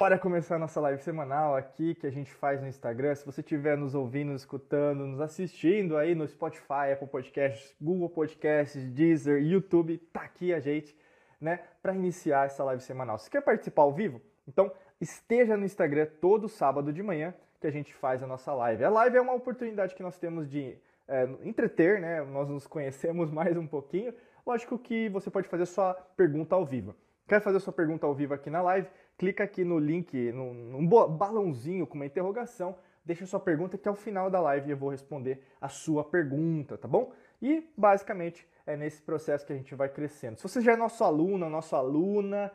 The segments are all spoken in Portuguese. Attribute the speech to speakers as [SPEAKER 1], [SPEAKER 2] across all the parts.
[SPEAKER 1] Bora começar a nossa live semanal aqui que a gente faz no Instagram. Se você estiver nos ouvindo, escutando, nos assistindo aí no Spotify, Apple Podcasts, Google Podcasts, Deezer, YouTube, tá aqui a gente, né, para iniciar essa live semanal. Se quer participar ao vivo? Então esteja no Instagram todo sábado de manhã que a gente faz a nossa live. A live é uma oportunidade que nós temos de é, entreter, né? Nós nos conhecemos mais um pouquinho. Lógico que você pode fazer sua pergunta ao vivo. Quer fazer sua pergunta ao vivo aqui na live? Clica aqui no link, num, num balãozinho com uma interrogação, deixa sua pergunta que ao final da live eu vou responder a sua pergunta, tá bom? E basicamente é nesse processo que a gente vai crescendo. Se você já é nosso aluno, nossa aluna,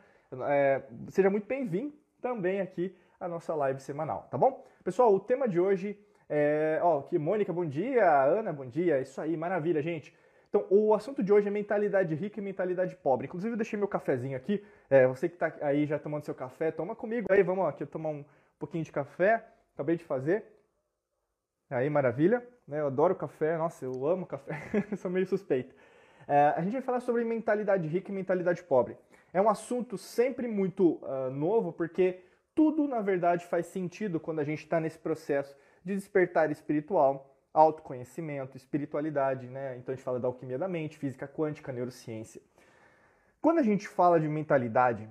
[SPEAKER 1] é, seja muito bem-vindo também aqui à nossa live semanal, tá bom? Pessoal, o tema de hoje é. Ó, aqui, Mônica, bom dia, Ana, bom dia, isso aí, maravilha, gente. Então, o assunto de hoje é mentalidade rica e mentalidade pobre. Inclusive, eu deixei meu cafezinho aqui. É, você que está aí já tomando seu café, toma comigo aí. Vamos aqui tomar um pouquinho de café. Acabei de fazer. Aí, maravilha. Né? Eu adoro café. Nossa, eu amo café. Sou meio suspeito. É, a gente vai falar sobre mentalidade rica e mentalidade pobre. É um assunto sempre muito uh, novo, porque tudo, na verdade, faz sentido quando a gente está nesse processo de despertar espiritual autoconhecimento, espiritualidade, né? Então a gente fala da alquimia da mente, física quântica, neurociência. Quando a gente fala de mentalidade,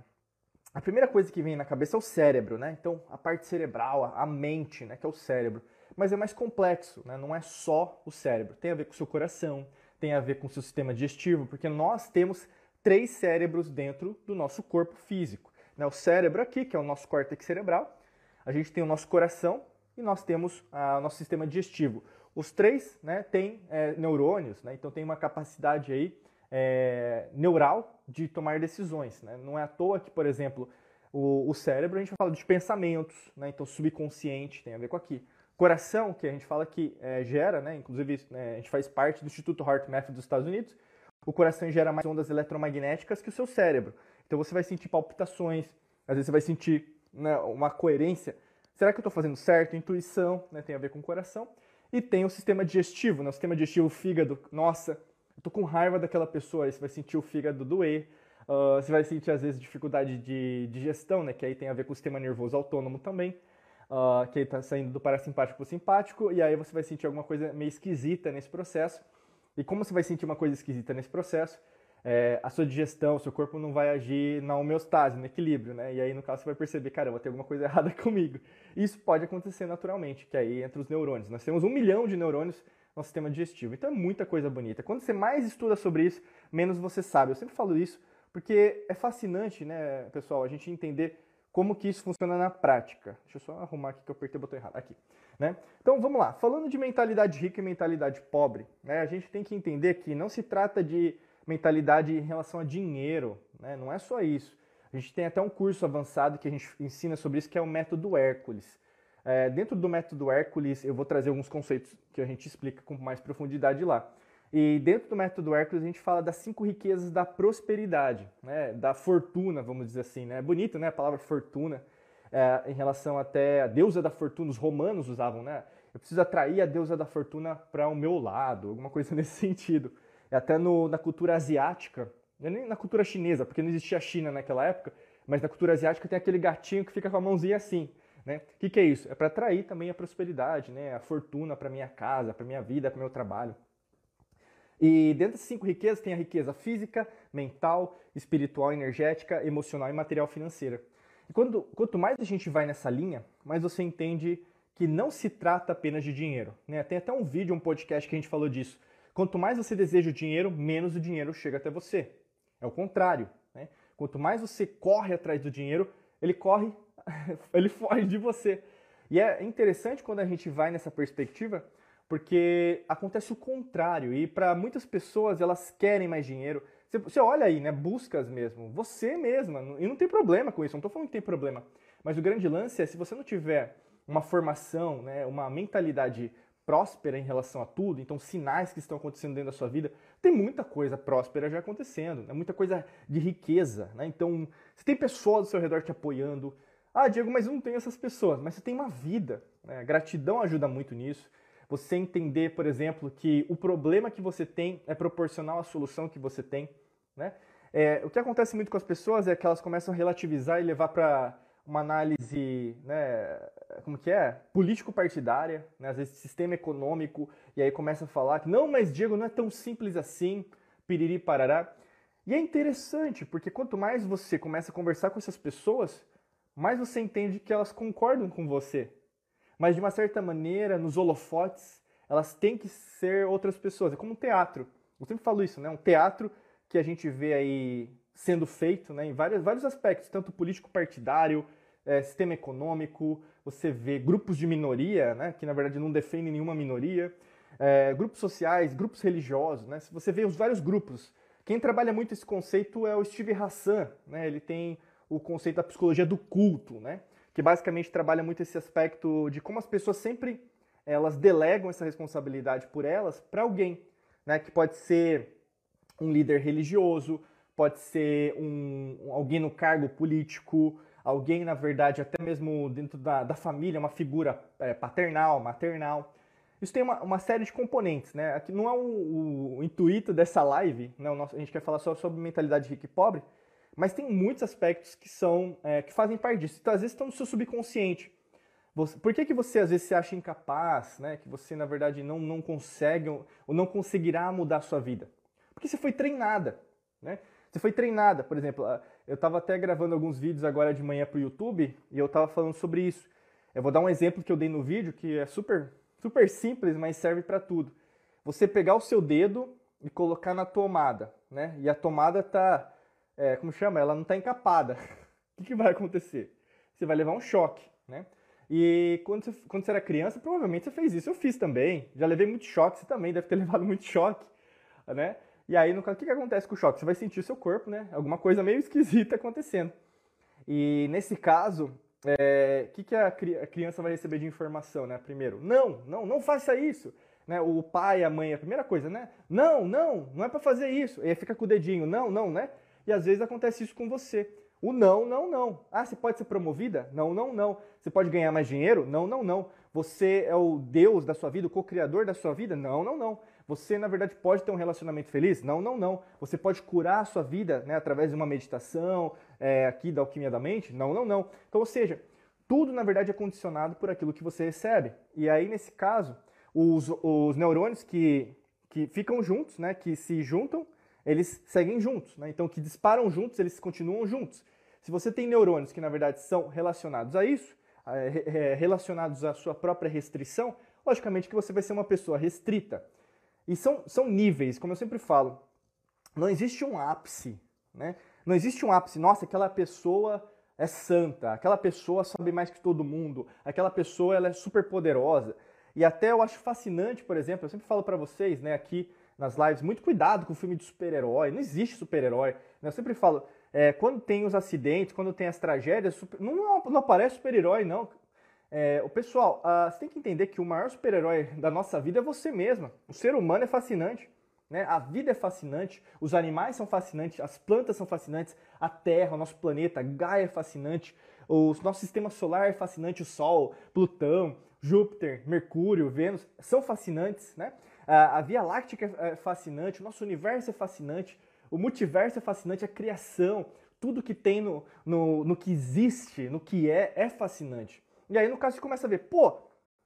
[SPEAKER 1] a primeira coisa que vem na cabeça é o cérebro, né? Então a parte cerebral, a mente, né, que é o cérebro. Mas é mais complexo, né? Não é só o cérebro. Tem a ver com o seu coração, tem a ver com o seu sistema digestivo, porque nós temos três cérebros dentro do nosso corpo físico. Né? O cérebro aqui, que é o nosso córtex cerebral, a gente tem o nosso coração e nós temos o nosso sistema digestivo. Os três né, têm é, neurônios, né, então tem uma capacidade aí é, neural de tomar decisões. Né? Não é à toa que, por exemplo, o, o cérebro a gente fala de pensamentos, né, então subconsciente tem a ver com aqui. Coração, que a gente fala que é, gera, né, inclusive né, a gente faz parte do Instituto HeartMath dos Estados Unidos, o coração gera mais ondas eletromagnéticas que o seu cérebro. Então você vai sentir palpitações, às vezes você vai sentir né, uma coerência. Será que eu estou fazendo certo? Intuição né, tem a ver com o coração. E tem o sistema digestivo, né? O sistema digestivo, o fígado. Nossa, eu tô com raiva daquela pessoa, aí você vai sentir o fígado doer. Uh, você vai sentir, às vezes, dificuldade de digestão, né? Que aí tem a ver com o sistema nervoso autônomo também. Uh, que aí tá saindo do parasimpático para o simpático. E aí você vai sentir alguma coisa meio esquisita nesse processo. E como você vai sentir uma coisa esquisita nesse processo, é, a sua digestão, o seu corpo não vai agir na homeostase, no equilíbrio, né? E aí, no caso, você vai perceber, caramba, tem alguma coisa errada comigo. Isso pode acontecer naturalmente, que aí entre os neurônios. Nós temos um milhão de neurônios no sistema digestivo. Então é muita coisa bonita. Quando você mais estuda sobre isso, menos você sabe. Eu sempre falo isso porque é fascinante, né, pessoal, a gente entender como que isso funciona na prática. Deixa eu só arrumar aqui que eu apertei o botão errado. Aqui. Né? Então vamos lá. Falando de mentalidade rica e mentalidade pobre, né, a gente tem que entender que não se trata de mentalidade em relação a dinheiro, né? não é só isso. A gente tem até um curso avançado que a gente ensina sobre isso, que é o método Hércules. É, dentro do método Hércules, eu vou trazer alguns conceitos que a gente explica com mais profundidade lá. E dentro do método Hércules, a gente fala das cinco riquezas da prosperidade, né? da fortuna, vamos dizer assim. Né? É bonito né? a palavra fortuna, é, em relação até a deusa da fortuna, os romanos usavam, né? Eu preciso atrair a deusa da fortuna para o meu lado, alguma coisa nesse sentido. É até no, na cultura asiática, é nem na cultura chinesa, porque não existia China naquela época, mas na cultura asiática tem aquele gatinho que fica com a mãozinha assim. Né? O que, que é isso? É para atrair também a prosperidade, né? a fortuna para minha casa, para minha vida, para meu trabalho. E dentro dessas cinco riquezas tem a riqueza física, mental, espiritual, energética, emocional e material financeira. E quando, quanto mais a gente vai nessa linha, mais você entende que não se trata apenas de dinheiro. Né? Tem até um vídeo, um podcast que a gente falou disso. Quanto mais você deseja o dinheiro, menos o dinheiro chega até você. É o contrário. Né? Quanto mais você corre atrás do dinheiro, ele corre, ele foge de você. E é interessante quando a gente vai nessa perspectiva, porque acontece o contrário. E para muitas pessoas, elas querem mais dinheiro. Você, você, olha aí, né? Buscas mesmo. Você mesma. E não tem problema com isso, não estou falando que tem problema. Mas o grande lance é se você não tiver uma formação, né, uma mentalidade próspera em relação a tudo, então sinais que estão acontecendo dentro da sua vida, tem muita coisa próspera já acontecendo, né? muita coisa de riqueza. Né? Então, você tem pessoas ao seu redor te apoiando. Ah, Diego, mas eu não tenho essas pessoas. Mas você tem uma vida. Né? Gratidão ajuda muito nisso. Você entender, por exemplo, que o problema que você tem é proporcional à solução que você tem. Né? É, o que acontece muito com as pessoas é que elas começam a relativizar e levar para uma análise, né, como que é? Político-partidária, né, às vezes sistema econômico, e aí começa a falar que não, mas Diego, não é tão simples assim, piriri parará. E é interessante, porque quanto mais você começa a conversar com essas pessoas, mais você entende que elas concordam com você. Mas de uma certa maneira, nos holofotes, elas têm que ser outras pessoas. É como um teatro. Eu sempre falo isso, né? Um teatro que a gente vê aí sendo feito né, em vários, vários aspectos, tanto político-partidário, é, sistema econômico, você vê grupos de minoria, né, que na verdade não defendem nenhuma minoria, é, grupos sociais, grupos religiosos, né, você vê os vários grupos. Quem trabalha muito esse conceito é o Steve Hassan, né, ele tem o conceito da psicologia do culto, né, que basicamente trabalha muito esse aspecto de como as pessoas sempre elas delegam essa responsabilidade por elas para alguém, né, que pode ser um líder religioso, pode ser um, alguém no cargo político, alguém, na verdade, até mesmo dentro da, da família, uma figura é, paternal, maternal. Isso tem uma, uma, série de componentes, né? Aqui não é o, o, intuito dessa live, né? Nosso, a gente quer falar só sobre mentalidade rica e pobre, mas tem muitos aspectos que são é, que fazem parte disso. Então, às vezes, estão no seu subconsciente. Você, por que, que você às vezes se acha incapaz, né? Que você, na verdade, não, não consegue ou não conseguirá mudar a sua vida? Porque você foi treinada, né? Você foi treinada, por exemplo, eu estava até gravando alguns vídeos agora de manhã para o YouTube e eu estava falando sobre isso. Eu vou dar um exemplo que eu dei no vídeo que é super, super simples, mas serve para tudo. Você pegar o seu dedo e colocar na tomada, né? E a tomada tá, é, como chama? Ela não está encapada. o que, que vai acontecer? Você vai levar um choque, né? E quando você, quando você era criança, provavelmente você fez isso. Eu fiz também. Já levei muito choque, você também deve ter levado muito choque, né? E aí, no caso, o que, que acontece com o choque? Você vai sentir o seu corpo, né? Alguma coisa meio esquisita acontecendo. E nesse caso, o é, que, que a, criança vai receber de informação, né? Primeiro, não, não, não faça isso. Né? O pai, a mãe, a primeira coisa, né? Não, não, não é para fazer isso. E aí fica com o dedinho, não, não, né? E às vezes acontece isso com você. O não, não, não. Ah, você pode ser promovida? Não, não, não. Você pode ganhar mais dinheiro? Não, não, não. Você é o Deus da sua vida, o co-criador da sua vida? Não, não, não. Você, na verdade, pode ter um relacionamento feliz? Não, não, não. Você pode curar a sua vida né, através de uma meditação é, aqui da alquimia da mente? Não, não, não. Então, ou seja, tudo, na verdade, é condicionado por aquilo que você recebe. E aí, nesse caso, os, os neurônios que, que ficam juntos, né, que se juntam, eles seguem juntos. Né? Então, que disparam juntos, eles continuam juntos. Se você tem neurônios que, na verdade, são relacionados a isso, é, relacionados à sua própria restrição, logicamente que você vai ser uma pessoa restrita. E são, são níveis, como eu sempre falo. Não existe um ápice, né? Não existe um ápice. Nossa, aquela pessoa é santa, aquela pessoa sabe mais que todo mundo, aquela pessoa ela é super poderosa. E até eu acho fascinante, por exemplo, eu sempre falo para vocês, né, aqui nas lives, muito cuidado com o filme de super-herói. Não existe super-herói. Né? Eu sempre falo, é, quando tem os acidentes, quando tem as tragédias, super, não, não aparece super-herói, não. É, o pessoal, uh, você tem que entender que o maior super-herói da nossa vida é você mesma. O ser humano é fascinante. Né? A vida é fascinante, os animais são fascinantes, as plantas são fascinantes, a Terra, o nosso planeta, Gaia é fascinante, o nosso sistema solar é fascinante, o Sol, Plutão, Júpiter, Mercúrio, Vênus são fascinantes. Né? A Via Láctea é fascinante, o nosso universo é fascinante, o multiverso é fascinante, a criação, tudo que tem no, no, no que existe, no que é, é fascinante. E aí, no caso, você começa a ver, pô,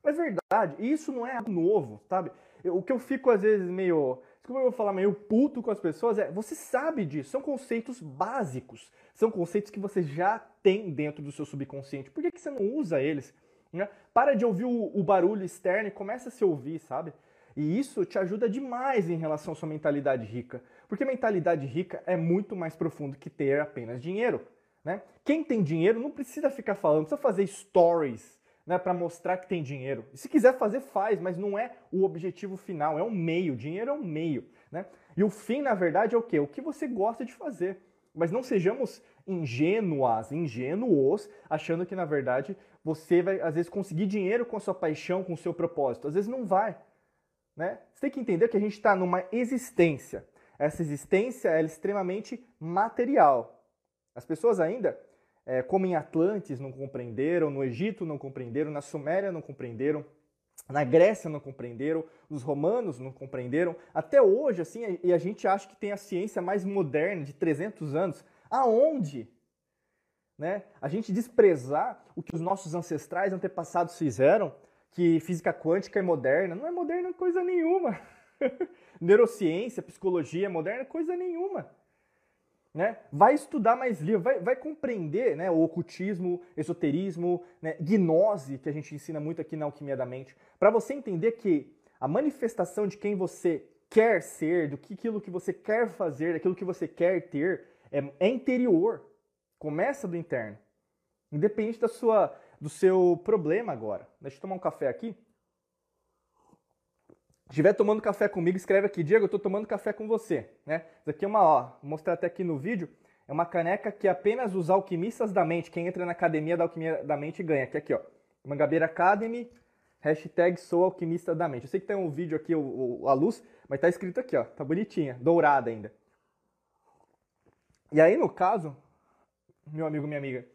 [SPEAKER 1] é verdade, isso não é algo novo, sabe? o que eu fico, às vezes, meio. Como eu vou falar meio puto com as pessoas, é você sabe disso, são conceitos básicos, são conceitos que você já tem dentro do seu subconsciente. Por que, que você não usa eles? Né? Para de ouvir o, o barulho externo e começa a se ouvir, sabe? E isso te ajuda demais em relação à sua mentalidade rica. Porque mentalidade rica é muito mais profundo que ter apenas dinheiro. Né? Quem tem dinheiro não precisa ficar falando, precisa fazer stories né, para mostrar que tem dinheiro. Se quiser fazer, faz, mas não é o objetivo final, é um meio. Dinheiro é um meio. Né? E o fim, na verdade, é o quê? O que você gosta de fazer. Mas não sejamos ingênuas, ingênuos, achando que, na verdade, você vai, às vezes, conseguir dinheiro com a sua paixão, com o seu propósito. Às vezes não vai. Né? Você tem que entender que a gente está numa existência. Essa existência é extremamente material. As pessoas ainda, é, como em Atlantis, não compreenderam, no Egito não compreenderam, na Suméria não compreenderam, na Grécia não compreenderam, os romanos não compreenderam. Até hoje, assim, e a gente acha que tem a ciência mais moderna, de 300 anos. Aonde? né? A gente desprezar o que os nossos ancestrais, antepassados fizeram, que física quântica é moderna. Não é moderna coisa nenhuma. Neurociência, psicologia é moderna coisa nenhuma. Né? Vai estudar mais livro, vai, vai compreender né, o ocultismo, esoterismo, né, gnose, que a gente ensina muito aqui na Alquimia da Mente, para você entender que a manifestação de quem você quer ser, do que aquilo que você quer fazer, daquilo que você quer ter, é, é interior. Começa do interno. Independente da sua, do seu problema agora. Deixa eu tomar um café aqui. Estiver tomando café comigo, escreve aqui, Diego, eu estou tomando café com você. Né? Isso aqui é uma, ó, vou mostrar até aqui no vídeo, é uma caneca que apenas os alquimistas da mente, quem entra na academia da alquimia da mente ganha. Aqui, aqui ó, Mangabeira Academy, hashtag sou alquimista da mente. Eu sei que tem um vídeo aqui, o, o, a luz, mas tá escrito aqui, ó, tá bonitinha, dourada ainda. E aí, no caso, meu amigo, minha amiga,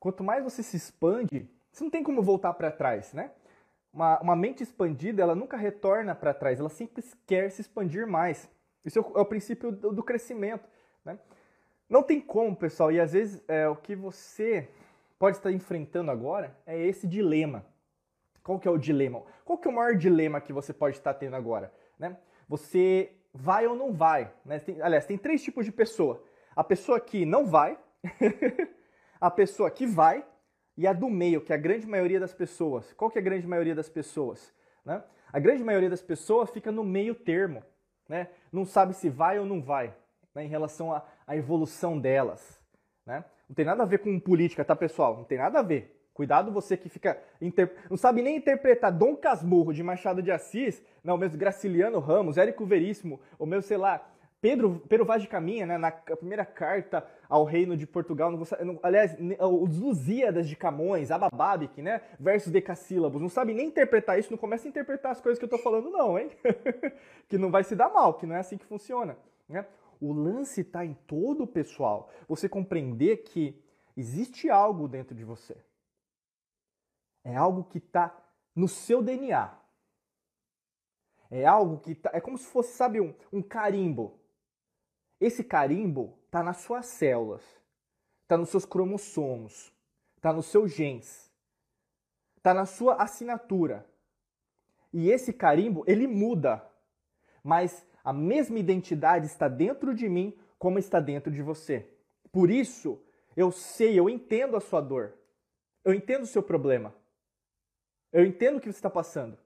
[SPEAKER 1] quanto mais você se expande, você não tem como voltar para trás, né? Uma, uma mente expandida, ela nunca retorna para trás, ela sempre quer se expandir mais. Isso é o, é o princípio do, do crescimento. Né? Não tem como, pessoal, e às vezes é, o que você pode estar enfrentando agora é esse dilema. Qual que é o dilema? Qual que é o maior dilema que você pode estar tendo agora? Né? Você vai ou não vai? Né? Tem, aliás, tem três tipos de pessoa. A pessoa que não vai, a pessoa que vai e a do meio, que é a grande maioria das pessoas. Qual que é a grande maioria das pessoas? Né? A grande maioria das pessoas fica no meio termo, né? não sabe se vai ou não vai, né? em relação à, evolução delas. Né? Não tem nada a ver com política, tá, pessoal? Não tem nada a ver. Cuidado você que fica. Inter... Não sabe nem interpretar Dom Casmurro de Machado de Assis, não, o mesmo Graciliano Ramos, Érico Veríssimo, o meu, sei lá, Pedro, Pedro Vaz de Caminha, né, na primeira carta ao reino de Portugal, não, não, aliás, os Lusíadas de Camões, Abababic, né, versos decassílabos, não sabe nem interpretar isso, não começa a interpretar as coisas que eu estou falando não, hein? que não vai se dar mal, que não é assim que funciona. Né? O lance está em todo o pessoal. Você compreender que existe algo dentro de você. É algo que está no seu DNA. É algo que tá, é como se fosse, sabe, um, um carimbo. Esse carimbo está nas suas células, está nos seus cromossomos, está nos seus genes, está na sua assinatura. E esse carimbo, ele muda, mas a mesma identidade está dentro de mim como está dentro de você. Por isso, eu sei, eu entendo a sua dor. Eu entendo o seu problema. Eu entendo o que você está passando.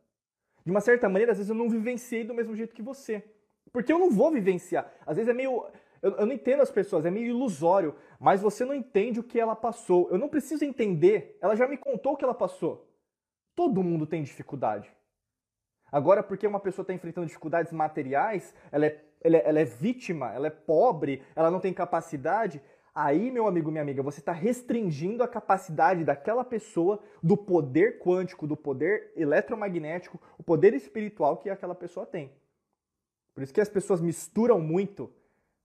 [SPEAKER 1] De uma certa maneira, às vezes eu não vivenciei do mesmo jeito que você. Porque eu não vou vivenciar. Às vezes é meio. Eu, não entendo as pessoas, é meio ilusório, mas você não entende o que ela passou. Eu não preciso entender, ela já me contou o que ela passou. Todo mundo tem dificuldade. Agora, porque uma pessoa está enfrentando dificuldades materiais, ela é, ela, é, ela é vítima, ela é pobre, ela não tem capacidade, aí, meu amigo, minha amiga, você está restringindo a capacidade daquela pessoa do poder quântico, do poder eletromagnético, o poder espiritual que aquela pessoa tem. Por isso que as pessoas misturam muito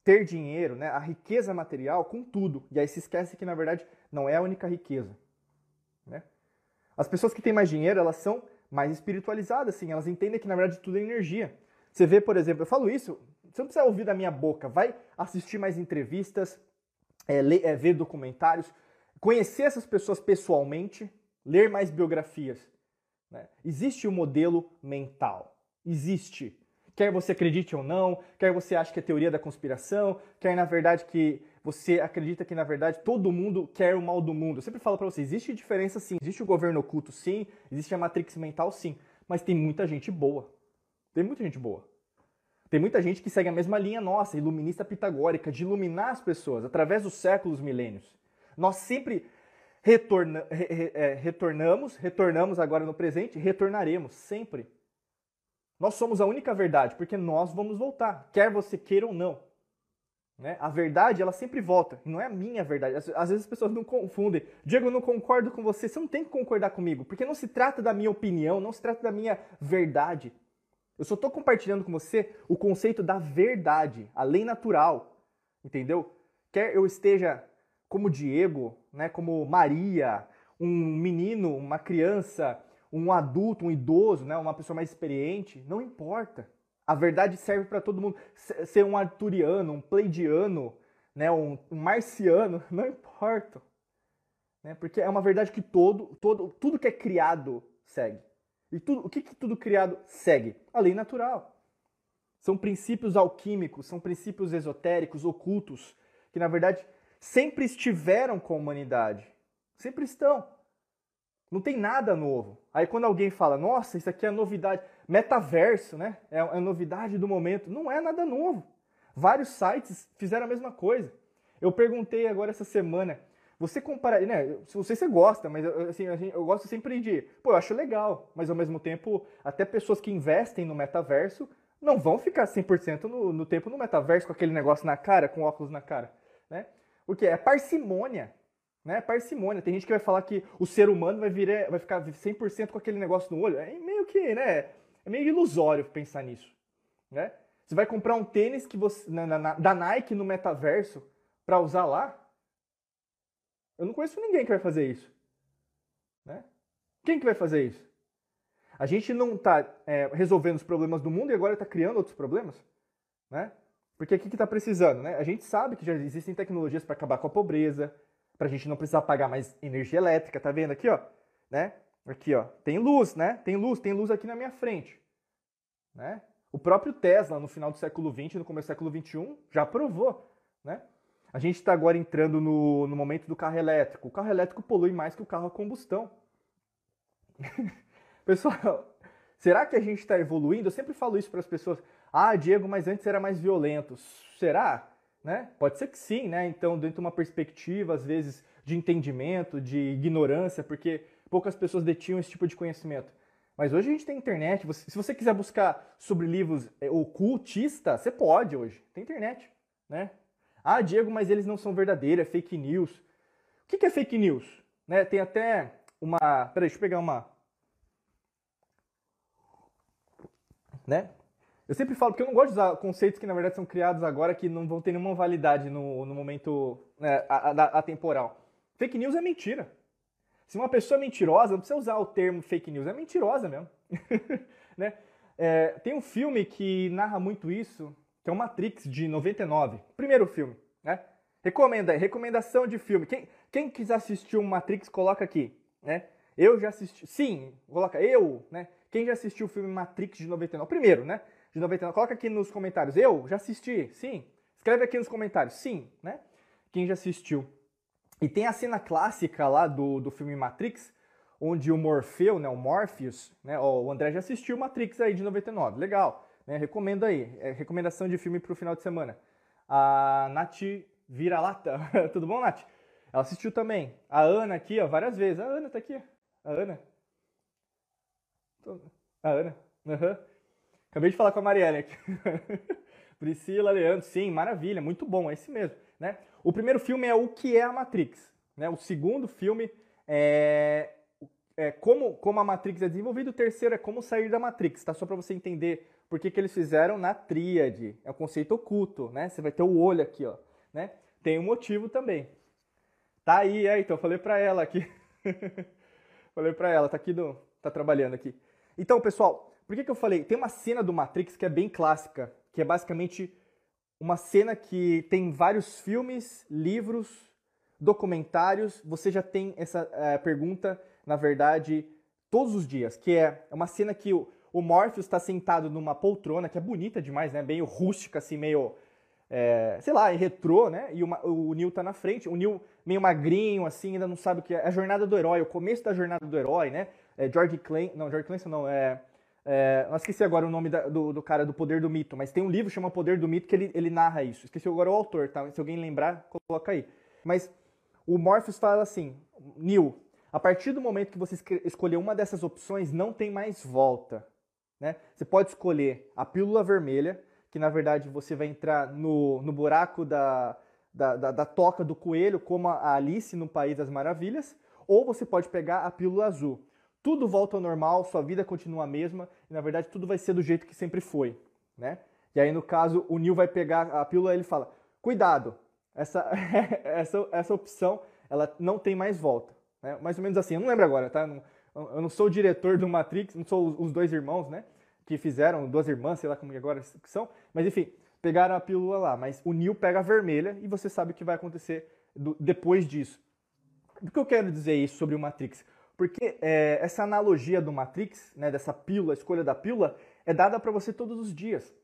[SPEAKER 1] ter dinheiro, né, a riqueza material com tudo. E aí se esquece que na verdade não é a única riqueza. Né? As pessoas que têm mais dinheiro, elas são mais espiritualizadas, assim, elas entendem que na verdade tudo é energia. Você vê, por exemplo, eu falo isso, você não precisa ouvir da minha boca, vai assistir mais entrevistas, é, ler, é, ver documentários, conhecer essas pessoas pessoalmente, ler mais biografias. Né? Existe o um modelo mental, existe. Quer você acredite ou não, quer você ache que é teoria da conspiração, quer na verdade que você acredita que na verdade todo mundo quer o mal do mundo. Eu sempre falo para você, existe diferença sim, existe o governo oculto sim, existe a matrix mental sim, mas tem muita gente boa. Tem muita gente boa. Tem muita gente que segue a mesma linha nossa, iluminista pitagórica, de iluminar as pessoas através dos séculos milênios. Nós sempre retorna, re, re, é, retornamos, retornamos agora no presente, retornaremos sempre nós somos a única verdade, porque nós vamos voltar, quer você queira ou não. Né? A verdade, ela sempre volta, não é a minha verdade. Às vezes as pessoas não confundem. Diego, eu não concordo com você. Você não tem que concordar comigo, porque não se trata da minha opinião, não se trata da minha verdade. Eu só estou compartilhando com você o conceito da verdade, a lei natural, entendeu? Quer eu esteja como Diego, né, como Maria, um menino, uma criança, um adulto, um idoso, né, uma pessoa mais experiente, não importa. A verdade serve para todo mundo. Ser um arturiano, um pleidiano, né, um, marciano, não importa. Né? Porque é uma verdade que todo, todo, tudo que é criado segue. E tudo, o que, que tudo criado segue? A lei natural. São princípios alquímicos, são princípios esotéricos, ocultos, que na verdade sempre estiveram com a humanidade. Sempre estão. Não tem nada novo. Aí quando alguém fala, nossa, isso aqui é novidade, metaverso, né? É a é novidade do momento. Não é nada novo. Vários sites fizeram a mesma coisa. Eu perguntei agora essa semana, você compara, né? Não sei se você gosta, mas assim, eu gosto sempre de, pô, eu acho legal, mas ao mesmo tempo, até pessoas que investem no metaverso não vão ficar 100% no, no tempo no metaverso com aquele negócio na cara, com óculos na cara, né? Porque é parcimônia, né? Parcimônia. Tem gente que vai falar que o ser humano vai, virar, vai ficar 100% com aquele negócio no olho. É meio que, né? É meio ilusório pensar nisso, né? Você vai comprar um tênis que você, na, na, da Nike no metaverso para usar lá? Eu não conheço ninguém que vai fazer isso. Né? Quem que vai fazer isso? A gente não está é, resolvendo os problemas do mundo e agora está criando outros problemas? Né? Porque o que está precisando? Né? A gente sabe que já existem tecnologias para acabar com a pobreza, para a gente não precisar pagar mais energia elétrica, tá vendo aqui, ó? Né? Aqui, ó, tem luz, né? Tem luz, tem luz aqui na minha frente, né? O próprio Tesla, no final do século XX, no começo do século XXI, já provou, né? A gente está agora entrando no, no momento do carro elétrico. O carro elétrico polui mais que o carro a combustão. Pessoal, será que a gente está evoluindo? Eu sempre falo isso para as pessoas. Ah, Diego, mas antes era mais violento. Será? Né? Pode ser que sim, né? Então, dentro de uma perspectiva, às vezes, de entendimento, de ignorância, porque poucas pessoas detinham esse tipo de conhecimento. Mas hoje a gente tem internet. se você quiser buscar sobre livros é, ocultistas, você pode hoje. Tem internet, né? Ah, Diego, mas eles não são verdadeiros, é fake news. O que é fake news? Né, tem até uma. Peraí, deixa eu pegar uma. Né? Eu sempre falo que eu não gosto de usar conceitos que na verdade são criados agora que não vão ter nenhuma validade no, no momento né, atemporal. Fake news é mentira. Se uma pessoa é mentirosa, não precisa usar o termo fake news, é mentirosa mesmo. né? É, tem um filme que narra muito isso, que é o Matrix de 99. Primeiro filme, né? Recomenda aí, recomendação de filme. Quem, quem quiser assistir o Matrix, coloca aqui, né? Eu já assisti, sim, coloca eu, né? Quem já assistiu o filme Matrix de 99? Primeiro, né? De 99, coloca aqui nos comentários. Eu já assisti, sim. Escreve aqui nos comentários, sim, né? Quem já assistiu. E tem a cena clássica lá do, do filme Matrix, onde o Morfeu, né, o Morpheus, né, ó, o André já assistiu Matrix aí de 99, legal. Né? Recomendo aí. É, recomendação de filme para o final de semana. A Nath Vira-Lata. Tudo bom, Nath? Ela assistiu também. A Ana aqui, ó, várias vezes. A Ana tá aqui. A Ana. A Ana. Uhum. Acabei de falar com a Marielle aqui. Priscila, Leandro, sim, maravilha, muito bom, é esse mesmo. Né? O primeiro filme é O que é a Matrix. Né? O segundo filme é, é como, como a Matrix é desenvolvida. O terceiro é como sair da Matrix, tá? Só para você entender por que, que eles fizeram na tríade. É um conceito oculto, né? Você vai ter o olho aqui, ó. Né? Tem um motivo também. Tá aí, é, então falei pra ela aqui. falei pra ela, tá aqui do. tá trabalhando aqui. Então, pessoal, por que, que eu falei? Tem uma cena do Matrix que é bem clássica, que é basicamente uma cena que tem vários filmes, livros, documentários. Você já tem essa é, pergunta, na verdade, todos os dias, que é uma cena que o, o Morpheus está sentado numa poltrona que é bonita demais, né? Meio rústica, assim, meio. É, sei lá, retrô, né? E uma, o Neil tá na frente. O Neil meio magrinho, assim, ainda não sabe o que é. É a jornada do herói, o começo da jornada do herói, né? É George Clayton. Não, George Clayton não, é. É, não esqueci agora o nome da, do, do, cara do Poder do Mito, mas tem um livro que chama Poder do Mito que ele, ele narra isso. Esqueci agora o autor, tá? Se alguém lembrar, coloca aí. Mas o Morpheus fala assim: Neil, a partir do momento que você escolher uma dessas opções, não tem mais volta. Né? Você pode escolher a pílula vermelha, que na verdade você vai entrar no, no buraco da, da, da, da toca do coelho, como a Alice no País das Maravilhas, ou você pode pegar a pílula azul. Tudo volta ao normal, sua vida continua a mesma, e na verdade tudo vai ser do jeito que sempre foi. Né? E aí, no caso, o Neil vai pegar a pílula e ele fala: cuidado, essa, essa, essa opção ela não tem mais volta. Né? Mais ou menos assim, eu não lembro agora, tá? Não, eu não sou o diretor do Matrix, não sou os dois irmãos, né? Que fizeram, duas irmãs, sei lá como agora são. Mas enfim, pegaram a pílula lá. Mas o Neil pega a vermelha e você sabe o que vai acontecer do, depois disso. Por que eu quero dizer isso sobre o Matrix? Porque é, essa analogia do Matrix, né, dessa pílula, a escolha da pílula, é dada para você todos os dias.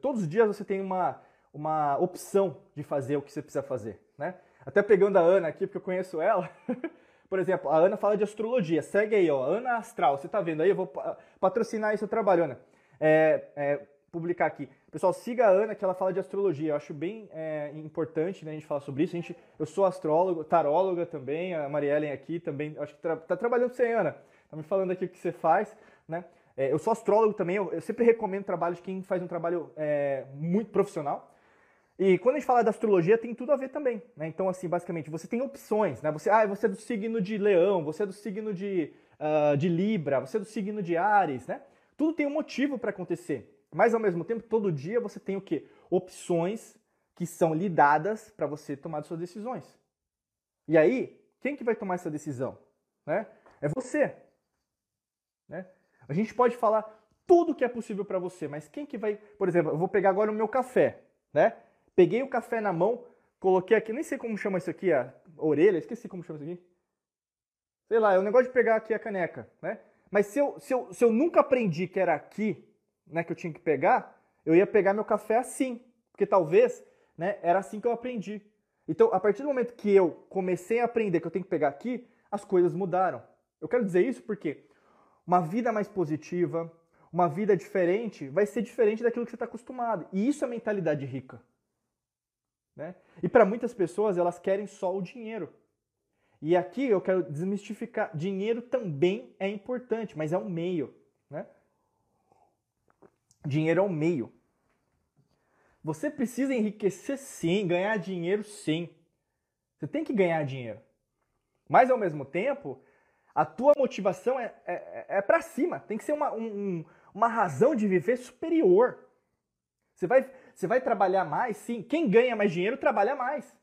[SPEAKER 1] Todos os dias você tem uma, uma opção de fazer o que você precisa fazer. Né? Até pegando a Ana aqui, porque eu conheço ela. Por exemplo, a Ana fala de astrologia. Segue aí, ó. Ana Astral. Você tá vendo aí? Eu vou patrocinar esse trabalho, Ana. É, é, publicar aqui. Pessoal, siga a Ana, que ela fala de astrologia. Eu acho bem é, importante né, a gente falar sobre isso. A gente, eu sou astrólogo, taróloga também. A Mariellen aqui também. Acho que tra tá trabalhando com você, Ana. Tá me falando aqui o que você faz, né? É, eu sou astrólogo também. Eu, eu, sempre recomendo trabalho de quem faz um trabalho é, muito profissional. E quando a gente fala da astrologia, tem tudo a ver também. Né? Então, assim, basicamente, você tem opções. Né? Você, ah, você é do signo de leão, você é do signo de, uh, de Libra, você é do signo de Ares, né? Tudo tem um motivo para acontecer. Mas, ao mesmo tempo, todo dia você tem o quê? Opções que são lhe dadas para você tomar suas decisões. E aí, quem que vai tomar essa decisão? Né? É você. Né? A gente pode falar tudo que é possível para você, mas quem que vai... Por exemplo, eu vou pegar agora o meu café, né? Peguei o café na mão, coloquei aqui, nem sei como chama isso aqui, a orelha, esqueci como chama isso aqui. Sei lá, é o negócio de pegar aqui a caneca, né? Mas se eu, se eu, se eu nunca aprendi que era aqui, né, que eu tinha que pegar, eu ia pegar meu café assim, porque talvez, né, era assim que eu aprendi. Então, a partir do momento que eu comecei a aprender que eu tenho que pegar aqui, as coisas mudaram. Eu quero dizer isso porque uma vida mais positiva, uma vida diferente, vai ser diferente daquilo que você está acostumado. E isso é mentalidade rica. Né? E para muitas pessoas, elas querem só o dinheiro. E aqui eu quero desmistificar: dinheiro também é importante, mas é um meio. Dinheiro é um meio. Você precisa enriquecer sim, ganhar dinheiro sim. Você tem que ganhar dinheiro. Mas ao mesmo tempo, a tua motivação é, é, é para cima. Tem que ser uma, um, uma razão de viver superior. Você vai, você vai trabalhar mais? Sim. Quem ganha mais dinheiro trabalha mais.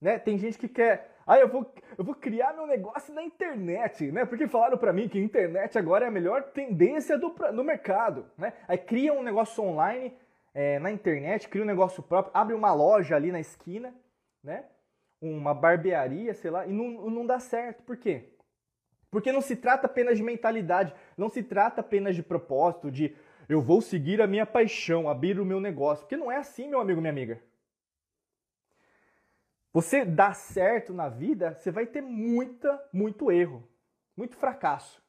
[SPEAKER 1] Né? Tem gente que quer, ah, eu vou, eu vou criar meu negócio na internet, né? Porque falaram para mim que internet agora é a melhor tendência do, do mercado, né? Aí cria um negócio online é, na internet, cria um negócio próprio, abre uma loja ali na esquina, né? Uma barbearia, sei lá, e não, não dá certo. Por quê? Porque não se trata apenas de mentalidade, não se trata apenas de propósito, de eu vou seguir a minha paixão, abrir o meu negócio. Porque não é assim, meu amigo, minha amiga. Você dá certo na vida, você vai ter muita, muito erro, muito fracasso.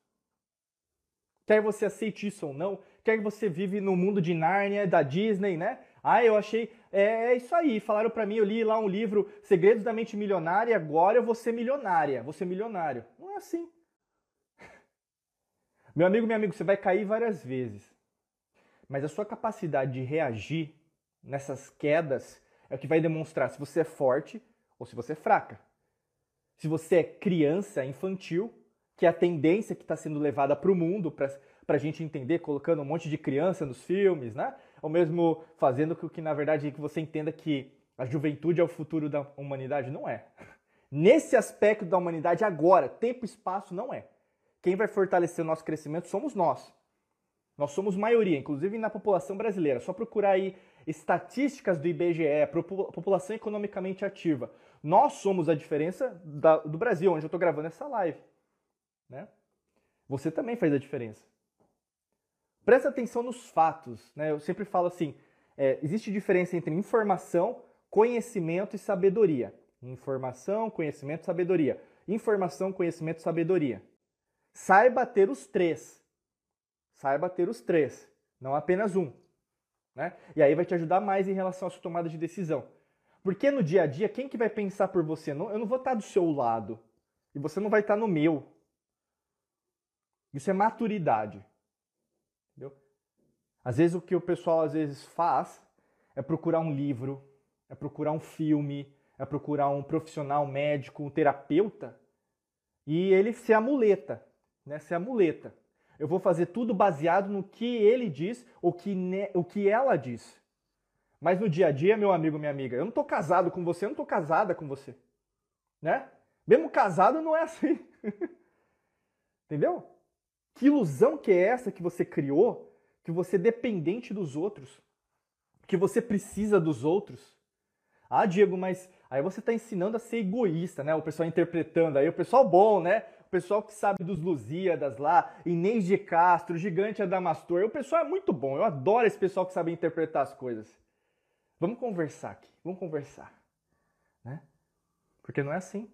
[SPEAKER 1] Quer você aceite isso ou não, quer você vive no mundo de Nárnia, da Disney, né? Ah, eu achei, é, é isso aí, falaram para mim, eu li lá um livro, Segredos da Mente Milionária, agora eu vou ser milionária, vou ser milionário. Não é assim. Meu amigo, meu amigo, você vai cair várias vezes. Mas a sua capacidade de reagir nessas quedas é o que vai demonstrar se você é forte ou se você é fraca. Se você é criança, infantil, que é a tendência que está sendo levada para o mundo, para a gente entender, colocando um monte de criança nos filmes, né? Ou mesmo fazendo com que, na verdade, que você entenda que a juventude é o futuro da humanidade. Não é. Nesse aspecto da humanidade, agora, tempo e espaço, não é. Quem vai fortalecer o nosso crescimento somos nós. Nós somos maioria, inclusive na população brasileira. Só procurar aí estatísticas do IBGE, população economicamente ativa. Nós somos a diferença da, do Brasil, onde eu estou gravando essa live. Né? Você também faz a diferença. Presta atenção nos fatos. Né? Eu sempre falo assim: é, existe diferença entre informação, conhecimento e sabedoria. Informação, conhecimento sabedoria. Informação, conhecimento sabedoria. Saiba ter os três saiba ter os três, não apenas um. Né? E aí vai te ajudar mais em relação à sua tomada de decisão. Porque no dia a dia, quem que vai pensar por você? Eu não vou estar do seu lado. E você não vai estar no meu. Isso é maturidade. Entendeu? Às vezes o que o pessoal às vezes faz é procurar um livro, é procurar um filme, é procurar um profissional médico, um terapeuta, e ele se amuleta, né? Se amuleta. Eu vou fazer tudo baseado no que ele diz ou que o que ela diz. Mas no dia a dia, meu amigo, minha amiga, eu não estou casado com você, eu não estou casada com você. Né? Mesmo casado não é assim. Entendeu? Que ilusão que é essa que você criou, que você é dependente dos outros, que você precisa dos outros. Ah, Diego, mas aí você está ensinando a ser egoísta, né? O pessoal interpretando aí, o pessoal bom, né? Pessoal que sabe dos Lusíadas lá, Inês de Castro, Gigante Adamastor. O pessoal é muito bom. Eu adoro esse pessoal que sabe interpretar as coisas. Vamos conversar aqui, vamos conversar, né? Porque não é assim.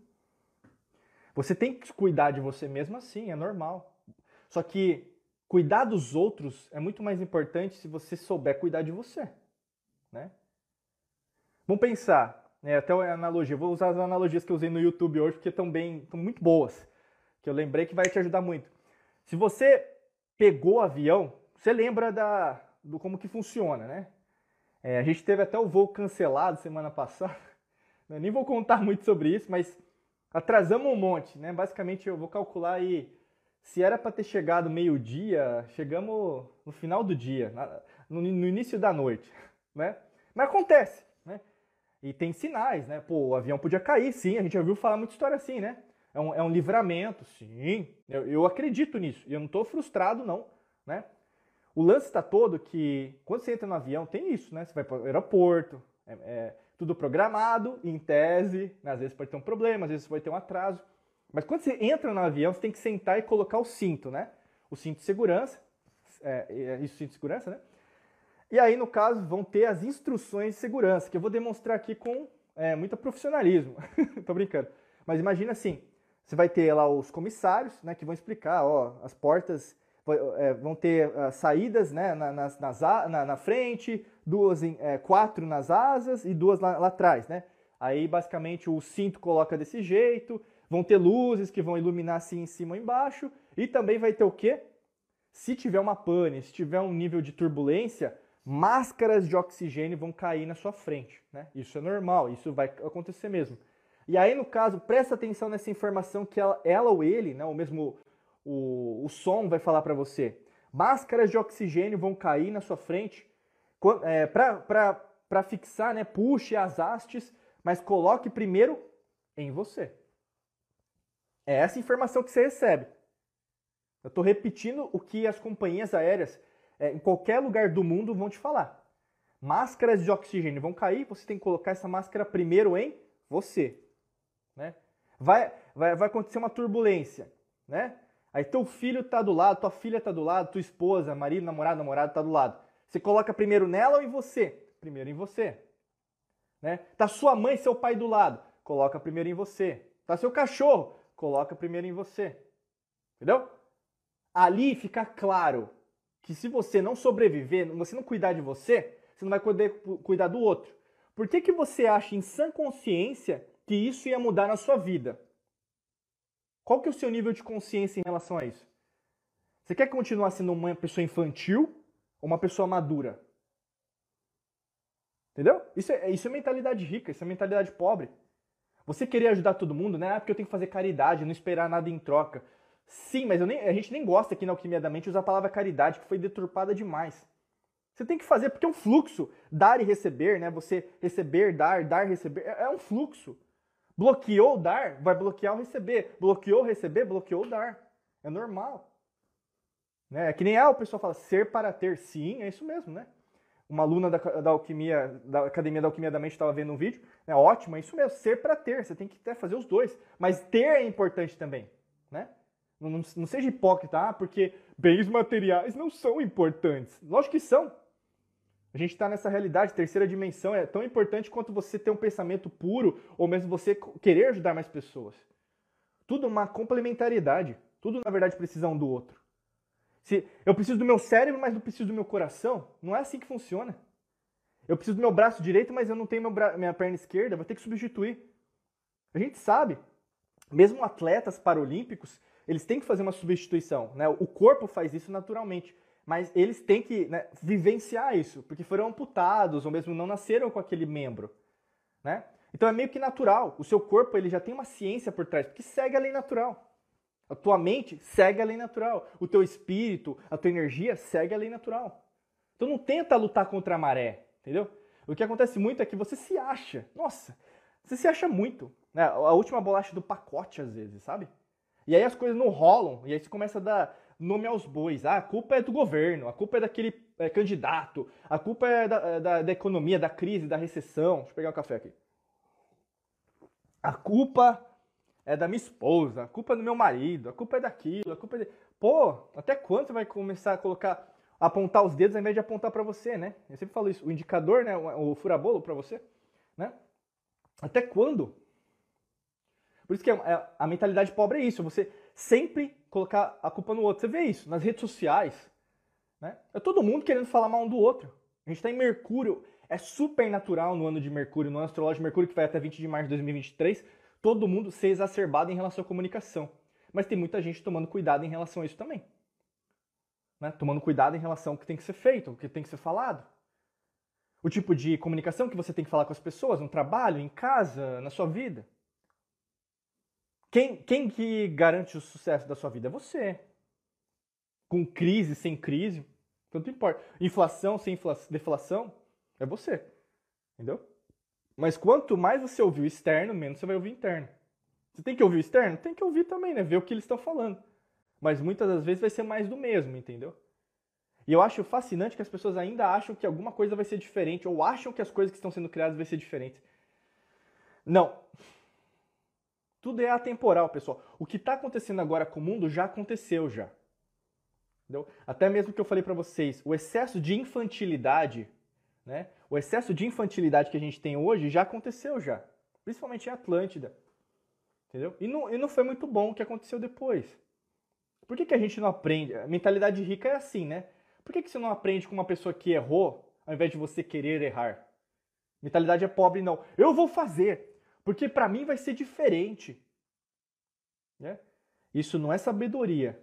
[SPEAKER 1] Você tem que cuidar de você mesmo assim, é normal. Só que cuidar dos outros é muito mais importante se você souber cuidar de você, né? Vamos pensar, né, até a analogia, vou usar as analogias que eu usei no YouTube hoje porque estão bem, estão muito boas, que eu lembrei que vai te ajudar muito. Se você pegou o avião, você lembra da, do como que funciona, né? É, a gente teve até o voo cancelado semana passada. Eu nem vou contar muito sobre isso, mas atrasamos um monte, né? Basicamente eu vou calcular aí se era para ter chegado meio-dia, chegamos no final do dia, no, no, início da noite, né? Mas acontece, né? E tem sinais, né? Pô, o avião podia cair, sim, a gente já ouviu falar muita história assim, né? É um, é um livramento, sim, eu, eu acredito nisso, e eu não estou frustrado, não, né? O lance está todo que quando você entra no avião, tem isso, né? Você vai para o aeroporto, é, é, tudo programado, em tese, né? às vezes pode ter um problema, às vezes pode ter um atraso. Mas quando você entra no avião, você tem que sentar e colocar o cinto, né? O cinto de segurança, é, é isso, cinto de segurança, né? E aí, no caso, vão ter as instruções de segurança, que eu vou demonstrar aqui com é, muito profissionalismo. Tô brincando. Mas imagina assim, você vai ter lá os comissários, né, que vão explicar, ó, as portas é, vão ter uh, saídas né, na, nas, nas, na, na, frente, duas em, é, quatro nas asas e duas lá, lá, atrás, né? Aí basicamente o cinto coloca desse jeito, vão ter luzes que vão iluminar assim em cima ou embaixo, e também vai ter o quê? Se tiver uma pane, se tiver um nível de turbulência, máscaras de oxigênio vão cair na sua frente, né? Isso é normal, isso vai acontecer mesmo. E aí, no caso, presta atenção nessa informação que ela, ela ou ele, né, o mesmo o, o som vai falar para você. Máscaras de oxigênio vão cair na sua frente é, para fixar, né? Puxe as hastes, mas coloque primeiro em você. É essa informação que você recebe. Eu estou repetindo o que as companhias aéreas é, em qualquer lugar do mundo vão te falar. Máscaras de oxigênio vão cair, você tem que colocar essa máscara primeiro em você. Né? Vai, vai, vai acontecer uma turbulência. Né? Aí teu filho tá do lado, tua filha tá do lado, tua esposa, marido, namorado, namorado tá do lado. Você coloca primeiro nela ou em você? Primeiro em você. Né? Tá sua mãe, seu pai do lado, coloca primeiro em você. Tá seu cachorro, coloca primeiro em você. Entendeu? Ali fica claro que se você não sobreviver, você não cuidar de você, você não vai poder cuidar do outro. Por que, que você acha em sã consciência que isso ia mudar na sua vida? Qual que é o seu nível de consciência em relação a isso? Você quer continuar sendo uma pessoa infantil ou uma pessoa madura? Entendeu? Isso é, isso é mentalidade rica, isso é mentalidade pobre. Você querer ajudar todo mundo, né? Ah, porque eu tenho que fazer caridade, não esperar nada em troca. Sim, mas nem, a gente nem gosta aqui na Alquimia da Mente usar a palavra caridade, que foi deturpada demais. Você tem que fazer, porque é um fluxo. Dar e receber, né? Você receber, dar, dar, receber. É, é um fluxo. Bloqueou dar, vai bloquear o receber. Bloqueou receber, bloqueou dar. É normal. Né? É que nem ah, o pessoal fala ser para ter. Sim, é isso mesmo, né? Uma aluna da, da alquimia, da Academia da Alquimia da Mente estava vendo um vídeo. É ótimo, é isso mesmo, ser para ter. Você tem que até fazer os dois. Mas ter é importante também, né? Não, não, não seja hipócrita, ah, porque bens materiais não são importantes. Lógico que são. A gente está nessa realidade, terceira dimensão, é tão importante quanto você ter um pensamento puro ou mesmo você querer ajudar mais pessoas. Tudo uma complementariedade. Tudo, na verdade, precisa um do outro. Se eu preciso do meu cérebro, mas não preciso do meu coração, não é assim que funciona. Eu preciso do meu braço direito, mas eu não tenho minha perna esquerda, vou ter que substituir. A gente sabe, mesmo atletas paralímpicos, eles têm que fazer uma substituição. Né? O corpo faz isso naturalmente mas eles têm que né, vivenciar isso, porque foram amputados ou mesmo não nasceram com aquele membro, né? Então é meio que natural. O seu corpo ele já tem uma ciência por trás, porque segue a lei natural. A tua mente segue a lei natural. O teu espírito, a tua energia segue a lei natural. Então não tenta lutar contra a maré, entendeu? O que acontece muito é que você se acha. Nossa, você se acha muito. Né? A última bolacha do pacote, às vezes, sabe? E aí as coisas não rolam, e aí você começa a dar nome aos bois. Ah, a culpa é do governo, a culpa é daquele é, candidato, a culpa é da, é, da, da, economia, da crise, da recessão. Deixa eu pegar o um café aqui. A culpa é da minha esposa, a culpa é do meu marido, a culpa é daquilo, a culpa é de... Pô, até quando você vai começar a colocar, apontar os dedos ao invés de apontar para você, né? Eu sempre falo isso, o indicador, né, o furabolo para você, né? Até quando? Por isso que é, a mentalidade pobre é isso, você sempre colocar a culpa no outro. Você vê isso nas redes sociais, né? É todo mundo querendo falar mal um do outro. A gente está em Mercúrio, é super natural no ano de Mercúrio, no ano astrológico de Mercúrio, que vai até 20 de março de 2023, todo mundo ser exacerbado em relação à comunicação. Mas tem muita gente tomando cuidado em relação a isso também. Né? Tomando cuidado em relação ao que tem que ser feito, o que tem que ser falado. O tipo de comunicação que você tem que falar com as pessoas, no trabalho, em casa, na sua vida. Quem, quem que garante o sucesso da sua vida? É você. Com crise, sem crise, tanto importa. Inflação, sem deflação, é você. Entendeu? Mas quanto mais você ouvir o externo, menos você vai ouvir o interno. Você tem que ouvir o externo? Tem que ouvir também, né? Ver o que eles estão falando. Mas muitas das vezes vai ser mais do mesmo, entendeu? E eu acho fascinante que as pessoas ainda acham que alguma coisa vai ser diferente, ou acham que as coisas que estão sendo criadas vão ser diferentes. Não. Tudo é atemporal, pessoal. O que está acontecendo agora com o mundo já aconteceu já. Entendeu? Até mesmo que eu falei para vocês, o excesso de infantilidade, né? O excesso de infantilidade que a gente tem hoje já aconteceu já, principalmente em Atlântida. Entendeu? E não, e não foi muito bom o que aconteceu depois. Por que, que a gente não aprende? A mentalidade rica é assim, né? Por que, que você não aprende com uma pessoa que errou, ao invés de você querer errar? Mentalidade é pobre, não. Eu vou fazer, porque para mim vai ser diferente. Né? Isso não é sabedoria.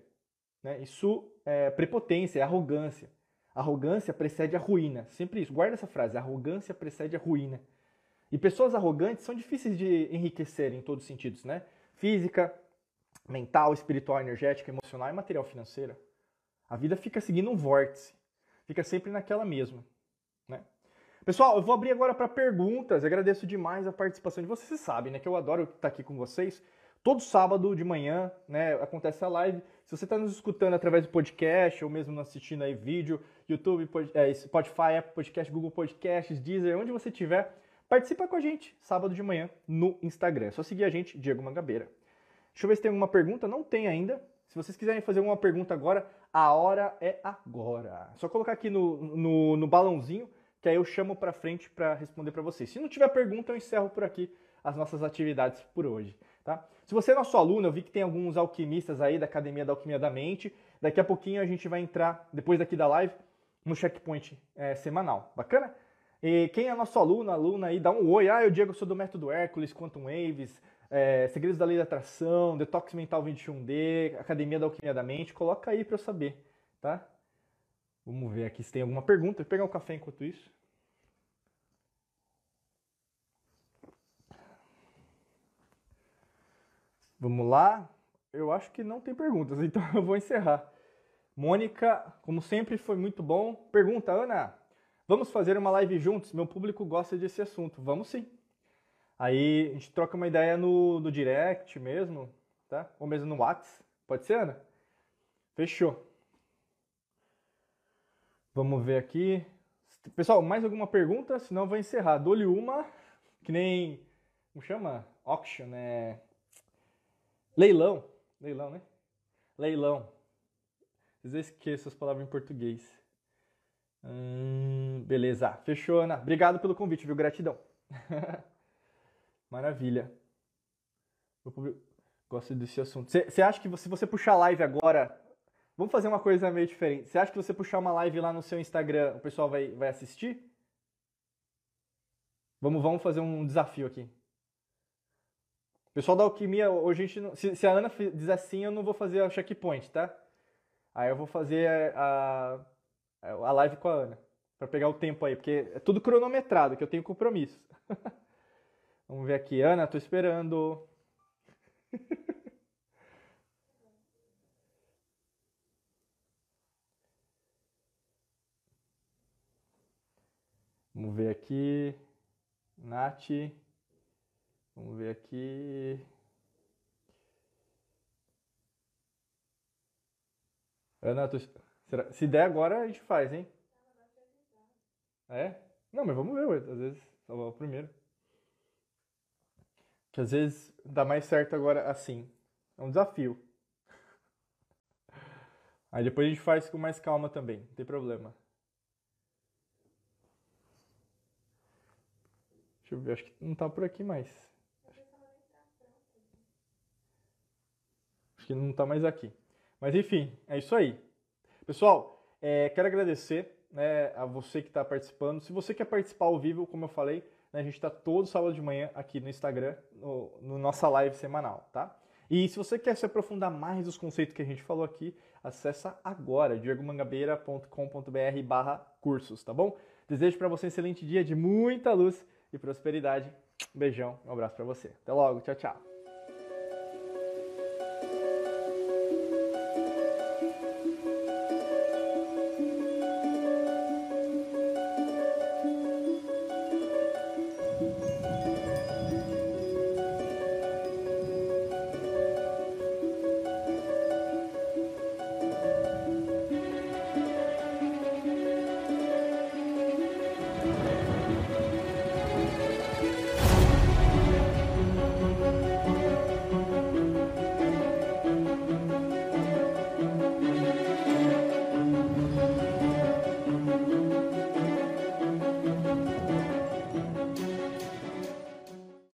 [SPEAKER 1] Né? Isso é prepotência, é arrogância. Arrogância precede a ruína. Sempre isso. Guarda essa frase. Arrogância precede a ruína. E pessoas arrogantes são difíceis de enriquecer em todos os sentidos, né? Física, mental, espiritual, energética, emocional e material financeira. A vida fica seguindo um vórtice. Fica sempre naquela mesma. Pessoal, eu vou abrir agora para perguntas. agradeço demais a participação de vocês. Vocês sabem né, que eu adoro estar aqui com vocês. Todo sábado de manhã né, acontece a live. Se você está nos escutando através do podcast ou mesmo assistindo aí vídeo, YouTube, é, Spotify, Apple Podcast, Google Podcasts, Deezer, onde você estiver, participa com a gente sábado de manhã no Instagram. É só seguir a gente, Diego Mangabeira. Deixa eu ver se tem alguma pergunta. Não tem ainda. Se vocês quiserem fazer alguma pergunta agora, a hora é agora. Só colocar aqui no, no, no balãozinho, que aí eu chamo para frente para responder para vocês. Se não tiver pergunta, eu encerro por aqui as nossas atividades por hoje. Tá? Se você é nosso aluno, eu vi que tem alguns alquimistas aí da Academia da Alquimia da Mente. Daqui a pouquinho a gente vai entrar, depois daqui da live, no checkpoint é, semanal. Bacana? E quem é nosso aluno, aluna aí, dá um oi. Ah, eu Diego, sou do Método Hércules, Quantum Waves, é, Segredos da Lei da Atração, Detox Mental 21D, Academia da Alquimia da Mente. Coloca aí para eu saber, tá? Vamos ver aqui se tem alguma pergunta. Vou pegar um café enquanto isso. Vamos lá. Eu acho que não tem perguntas, então eu vou encerrar. Mônica, como sempre, foi muito bom. Pergunta, Ana, vamos fazer uma live juntos? Meu público gosta desse assunto. Vamos sim. Aí a gente troca uma ideia no, no direct mesmo, tá? Ou mesmo no WhatsApp. Pode ser, Ana? Fechou. Vamos ver aqui. Pessoal, mais alguma pergunta? Senão eu vou encerrar. Dou-lhe uma, que nem. Como chama? Auction, né? Leilão. Leilão, né? Leilão. Às vezes esqueço as palavras em português. Hum, beleza, fechou, Ana. Obrigado pelo convite, viu? Gratidão. Maravilha. Gosto desse assunto. Você acha que se você puxar live agora. Vamos fazer uma coisa meio diferente. Você acha que você puxar uma live lá no seu Instagram, o pessoal vai, vai assistir? Vamos, vamos fazer um desafio aqui. Pessoal da Alquimia, hoje a gente não, se, se, a Ana diz assim, eu não vou fazer o checkpoint, tá? Aí eu vou fazer a, a, a live com a Ana. Pra pegar o tempo aí, porque é tudo cronometrado, que eu tenho compromisso. Vamos ver aqui. Ana, tô esperando. Vamos ver aqui. Nath. Vamos ver aqui. Ana, tô... Será... se der agora, a gente faz, hein? É? Não, mas vamos ver, às vezes salvar o primeiro. Que às vezes dá mais certo agora assim. É um desafio. Aí depois a gente faz com mais calma também, não tem problema. Deixa eu ver, acho que não tá por aqui mais. Acho que não tá mais aqui. Mas enfim, é isso aí. Pessoal, é, quero agradecer né, a você que está participando. Se você quer participar ao vivo, como eu falei, né, a gente está todo sábado de manhã aqui no Instagram, no, no, nossa live semanal, tá? E se você quer se aprofundar mais nos conceitos que a gente falou aqui, acessa agora, diegomangabeira.com.br barra cursos, tá bom? Desejo para você um excelente dia de muita luz e prosperidade. Um beijão, um abraço para você. Até logo, tchau, tchau.